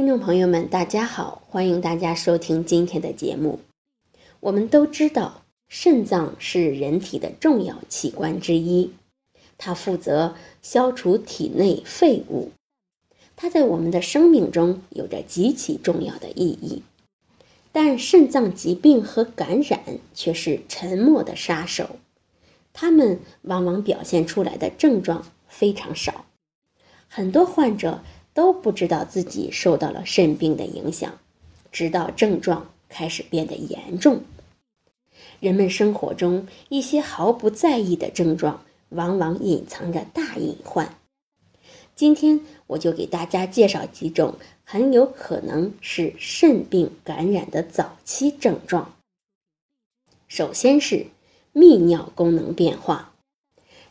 听众朋友们，大家好，欢迎大家收听今天的节目。我们都知道，肾脏是人体的重要器官之一，它负责消除体内废物，它在我们的生命中有着极其重要的意义。但肾脏疾病和感染却是沉默的杀手，它们往往表现出来的症状非常少，很多患者。都不知道自己受到了肾病的影响，直到症状开始变得严重。人们生活中一些毫不在意的症状，往往隐藏着大隐患。今天我就给大家介绍几种很有可能是肾病感染的早期症状。首先是泌尿功能变化，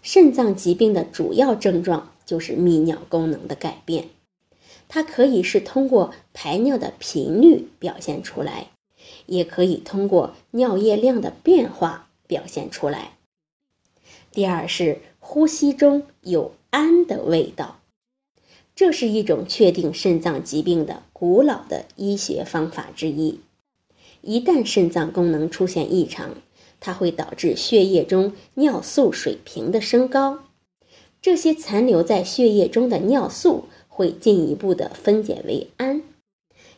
肾脏疾病的主要症状就是泌尿功能的改变。它可以是通过排尿的频率表现出来，也可以通过尿液量的变化表现出来。第二是呼吸中有氨的味道，这是一种确定肾脏疾病的古老的医学方法之一。一旦肾脏功能出现异常，它会导致血液中尿素水平的升高，这些残留在血液中的尿素。会进一步的分解为氨，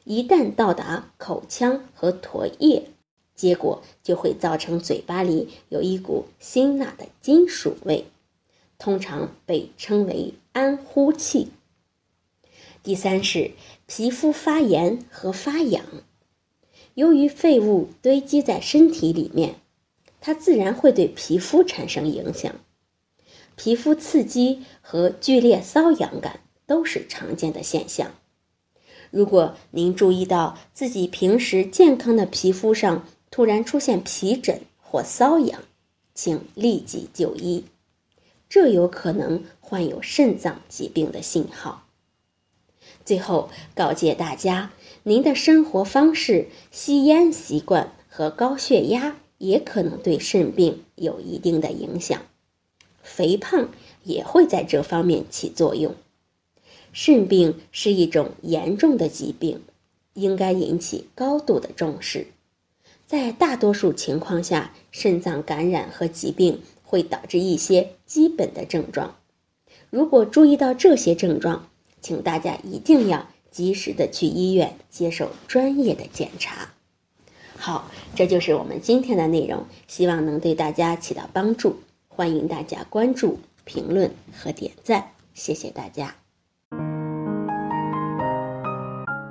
一旦到达口腔和唾液，结果就会造成嘴巴里有一股辛辣的金属味，通常被称为氨呼气。第三是皮肤发炎和发痒，由于废物堆积在身体里面，它自然会对皮肤产生影响，皮肤刺激和剧烈瘙痒感。都是常见的现象。如果您注意到自己平时健康的皮肤上突然出现皮疹或瘙痒，请立即就医，这有可能患有肾脏疾病的信号。最后告诫大家，您的生活方式、吸烟习惯和高血压也可能对肾病有一定的影响，肥胖也会在这方面起作用。肾病是一种严重的疾病，应该引起高度的重视。在大多数情况下，肾脏感染和疾病会导致一些基本的症状。如果注意到这些症状，请大家一定要及时的去医院接受专业的检查。好，这就是我们今天的内容，希望能对大家起到帮助。欢迎大家关注、评论和点赞，谢谢大家。